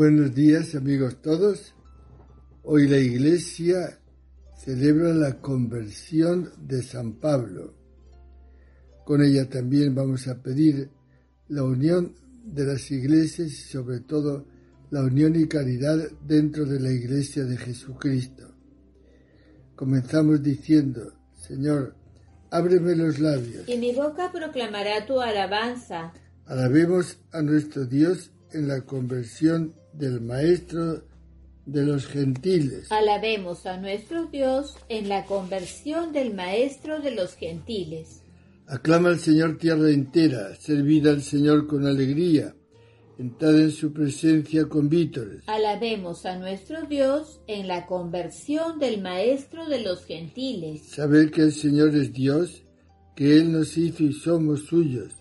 Buenos días amigos todos. Hoy la iglesia celebra la conversión de San Pablo. Con ella también vamos a pedir la unión de las iglesias y sobre todo la unión y caridad dentro de la iglesia de Jesucristo. Comenzamos diciendo, Señor, ábreme los labios. Y mi boca proclamará tu alabanza. Alabemos a nuestro Dios en la conversión del Maestro de los gentiles. Alabemos a nuestro Dios en la conversión del Maestro de los gentiles. Aclama al Señor tierra entera, servid al Señor con alegría, entrad en su presencia con vítores. Alabemos a nuestro Dios en la conversión del Maestro de los gentiles. Saber que el Señor es Dios, que Él nos hizo y somos suyos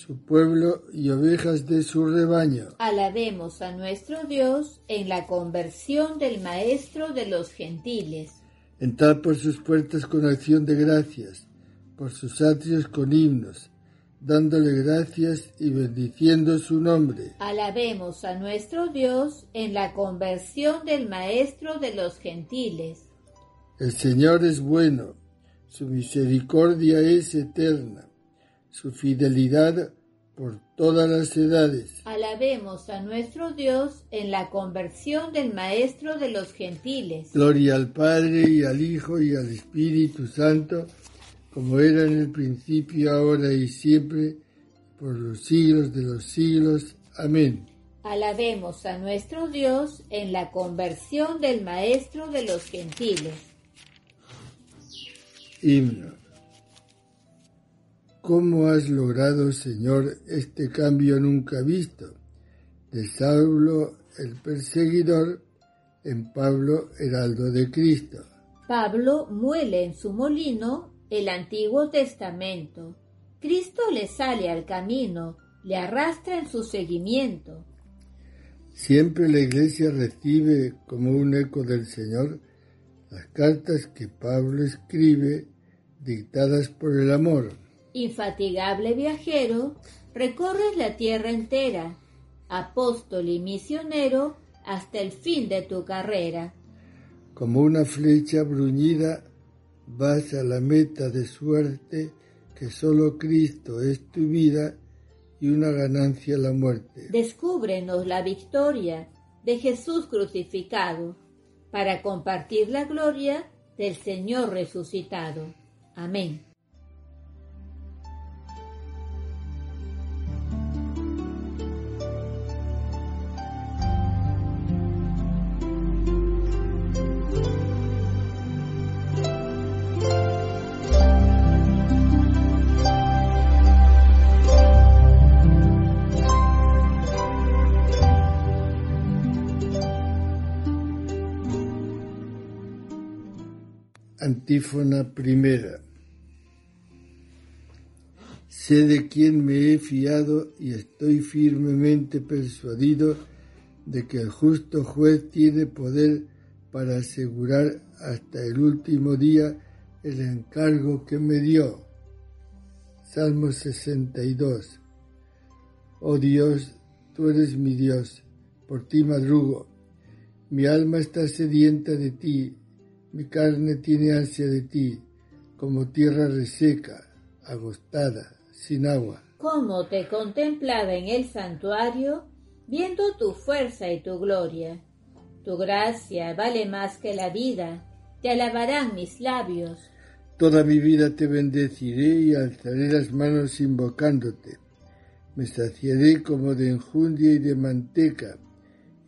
su pueblo y ovejas de su rebaño. Alabemos a nuestro Dios en la conversión del Maestro de los gentiles. Entrad por sus puertas con acción de gracias, por sus atrios con himnos, dándole gracias y bendiciendo su nombre. Alabemos a nuestro Dios en la conversión del Maestro de los gentiles. El Señor es bueno, su misericordia es eterna su fidelidad por todas las edades. Alabemos a nuestro Dios en la conversión del Maestro de los gentiles. Gloria al Padre y al Hijo y al Espíritu Santo, como era en el principio, ahora y siempre, por los siglos de los siglos. Amén. Alabemos a nuestro Dios en la conversión del Maestro de los gentiles. Himno. ¿Cómo has logrado, Señor, este cambio nunca visto? De Saulo el perseguidor en Pablo heraldo de Cristo. Pablo muele en su molino el Antiguo Testamento. Cristo le sale al camino, le arrastra en su seguimiento. Siempre la Iglesia recibe como un eco del Señor las cartas que Pablo escribe dictadas por el amor. Infatigable viajero, recorres la tierra entera, apóstol y misionero, hasta el fin de tu carrera. Como una flecha bruñida, vas a la meta de suerte que solo Cristo es tu vida y una ganancia la muerte. Descúbrenos la victoria de Jesús crucificado para compartir la gloria del Señor resucitado. Amén. Antífona primera. Sé de quién me he fiado y estoy firmemente persuadido de que el justo juez tiene poder para asegurar hasta el último día el encargo que me dio. Salmo 62. Oh Dios, tú eres mi Dios, por ti madrugo. Mi alma está sedienta de ti, mi carne tiene ansia de ti, como tierra reseca, agostada, sin agua. Como te contemplaba en el santuario, viendo tu fuerza y tu gloria. Tu gracia vale más que la vida, te alabarán mis labios. Toda mi vida te bendeciré y alzaré las manos invocándote. Me saciaré como de enjundia y de manteca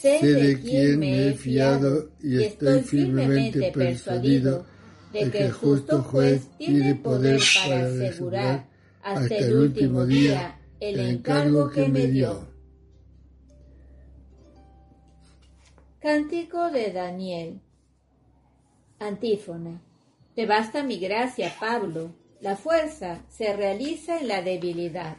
Sé de quién me he fiado y estoy firmemente persuadido de que el justo juez tiene poder para asegurar hasta el último día el encargo que me dio. Cántico de Daniel. Antífona. Te basta mi gracia, Pablo. La fuerza se realiza en la debilidad.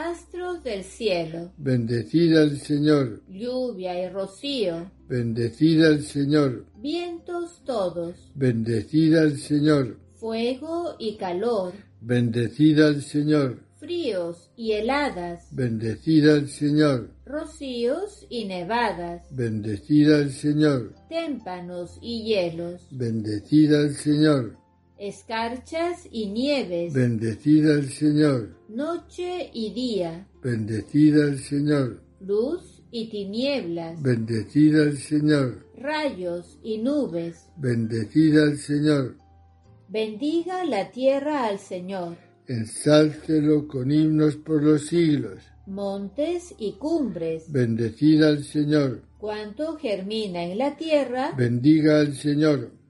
Astros del cielo. Bendecid al Señor. Lluvia y rocío. Bendecid al Señor. Vientos todos. Bendecid al Señor. Fuego y calor. Bendecid al Señor. Fríos y heladas. Bendecid al Señor. Rocíos y nevadas. Bendecid al Señor. Témpanos y hielos. Bendecid al Señor. Escarchas y nieves. Bendecid al Señor. Noche y día. Bendecid al Señor. Luz y tinieblas. Bendecid al Señor. Rayos y nubes. Bendecid al Señor. Bendiga la tierra al Señor. Ensálcelo con himnos por los siglos. Montes y cumbres. Bendecid al Señor. Cuanto germina en la tierra. Bendiga al Señor.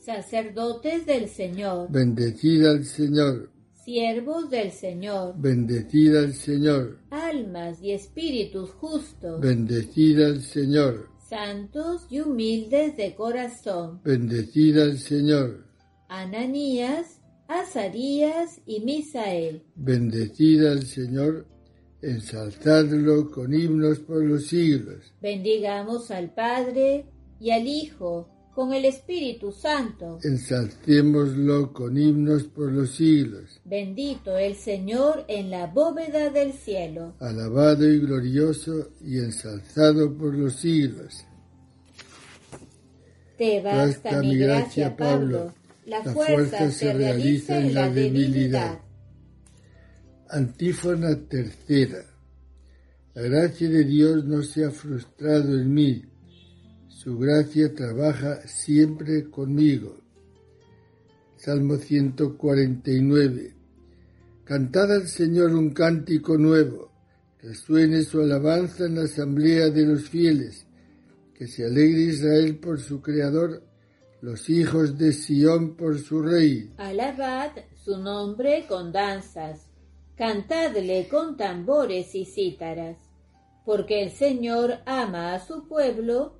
Sacerdotes del Señor. Bendecid al Señor. Siervos del Señor. Bendecid al Señor. Almas y espíritus justos. Bendecid al Señor. Santos y humildes de corazón. Bendecid al Señor. Ananías, Azarías y Misael. Bendecid al Señor. Ensalzadlo con himnos por los siglos. Bendigamos al Padre y al Hijo con el Espíritu Santo. Ensalcémoslo con himnos por los siglos. Bendito el Señor en la bóveda del cielo. Alabado y glorioso y ensalzado por los siglos. Te basta, mi gracia, Pablo. La, fuerza, se realiza en la debilidad. Antífona tercera. La gracia de Dios no se ha frustrado en mí. Su gracia trabaja siempre conmigo. Salmo 149. Cantad al Señor un cántico nuevo, que suene su alabanza en la asamblea de los fieles, que se alegre Israel por su Creador, los hijos de Sión por su Rey. Alabad su nombre con danzas cantadle con tambores y cítaras, porque el Señor ama a su pueblo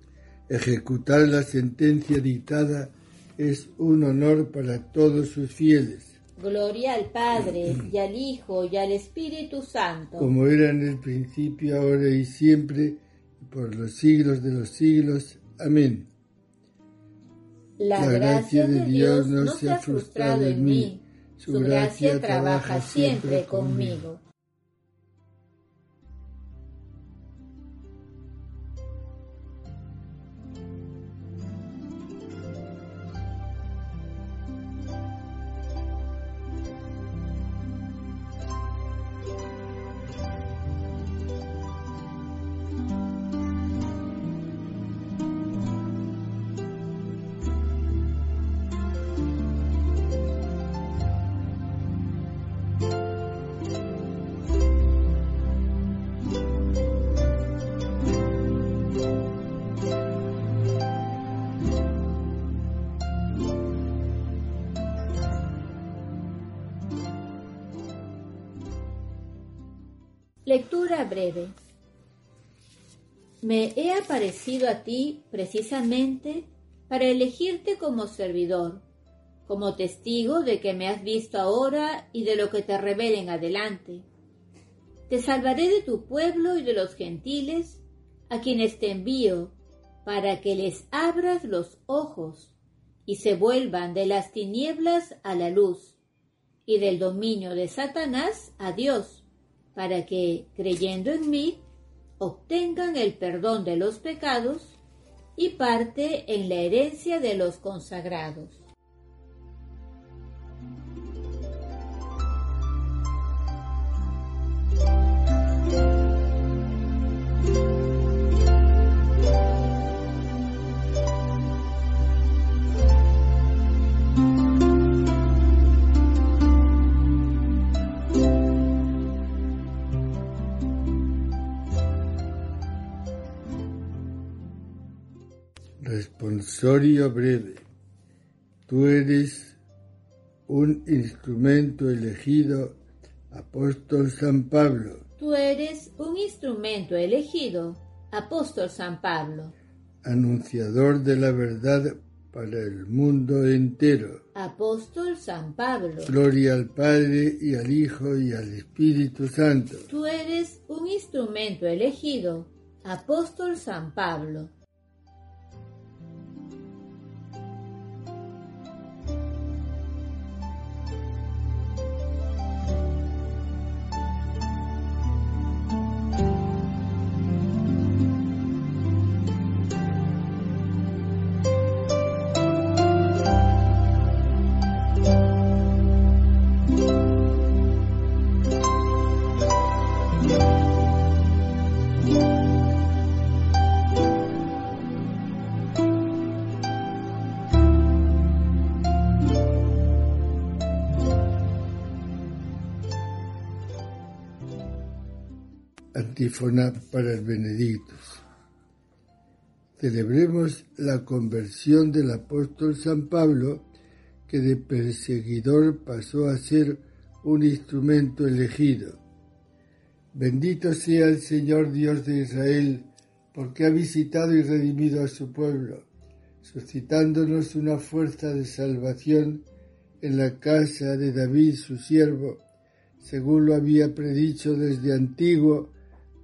Ejecutar la sentencia dictada es un honor para todos sus fieles. Gloria al Padre, y al Hijo, y al Espíritu Santo. Como era en el principio, ahora y siempre, y por los siglos de los siglos. Amén. La, gracia, de Dios no se ha frustrado en mí su gracia trabaja siempre conmigo. Breve. Me he aparecido a ti precisamente para elegirte como servidor, como testigo de que me has visto ahora y de lo que te revele en adelante. Te salvaré de tu pueblo y de los gentiles, a quienes te envío, para que les abras los ojos y se vuelvan de las tinieblas a la luz y del dominio de Satanás a Dios, para que, creyendo en mí, obtengan el perdón de los pecados y parte en la herencia de los consagrados. Responsorio breve. Tú eres un instrumento elegido, apóstol San Pablo. Tú eres un instrumento elegido, apóstol San Pablo. Anunciador de la verdad para el mundo entero. Apóstol San Pablo. Gloria al Padre y al Hijo y al Espíritu Santo. Tú eres un instrumento elegido, apóstol San Pablo. Antífona para el Benedictus. Celebremos la conversión del apóstol San Pablo, que de perseguidor pasó a ser un instrumento elegido. Bendito sea el Señor Dios de Israel, porque ha visitado y redimido a su pueblo, suscitándonos una fuerza de salvación en la casa de David, su siervo, según lo había predicho desde antiguo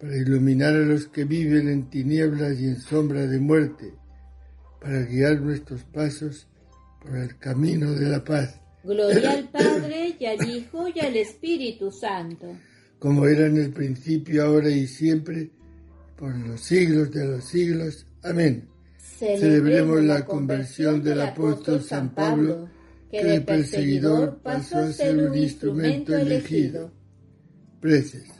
para iluminar a los que viven en tinieblas y en sombra de muerte, para guiar nuestros pasos por el camino de la paz. Gloria al Padre y al Hijo y al Espíritu Santo. Como era en el principio, ahora y siempre, por los siglos de los siglos. Amén. Celebremos la conversión del apóstol San Pablo, que de perseguidor pasó a ser un instrumento elegido. Preces.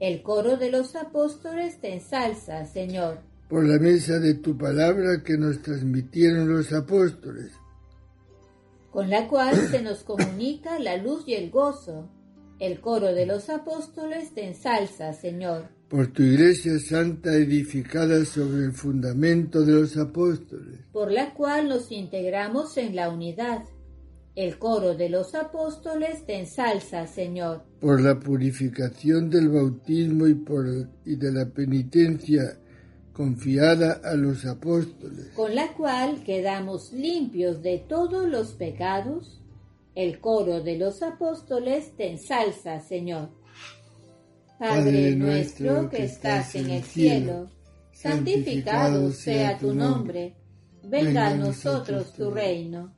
el coro de los apóstoles te ensalza, Señor. Por la mesa de tu palabra que nos transmitieron los apóstoles. Con la cual se nos comunica la luz y el gozo. El coro de los apóstoles te ensalza, Señor. por tu iglesia santa edificada sobre el fundamento de los apóstoles, por la cual nos integramos en la unidad. El coro de los apóstoles te ensalza, Señor. por la purificación del bautismo y, por, y de la penitencia confiada a los apóstoles, con la cual quedamos limpios de todos los pecados. El coro de los apóstoles te ensalza, Señor. Padre nuestro que estás en el cielo, santificado sea tu nombre. Venga a nosotros tu reino.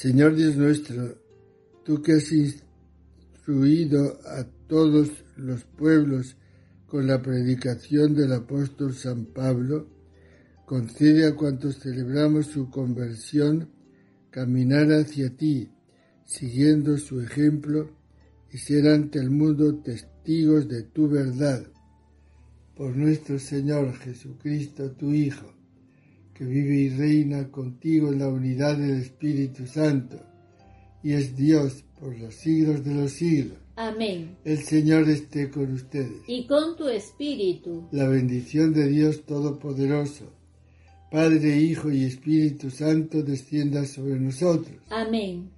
Señor Dios nuestro, tú que has instruido a todos los pueblos con la predicación del apóstol San Pablo, concede a cuantos celebramos su conversión caminar hacia ti, siguiendo su ejemplo y ser ante el mundo testigos de tu verdad. Por nuestro Señor Jesucristo, tu Hijo que vive y reina contigo en la unidad del Espíritu Santo, y es Dios por los siglos de los siglos. Amén. El Señor esté con ustedes. Y con tu espíritu. La bendición de Dios Todopoderoso, Padre, Hijo y Espíritu Santo, descienda sobre nosotros. Amén.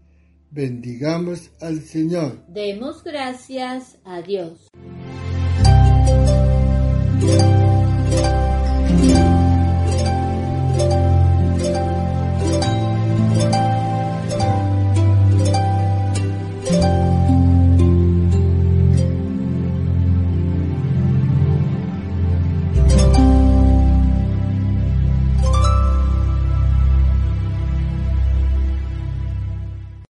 Bendigamos al Señor. Demos gracias a Dios.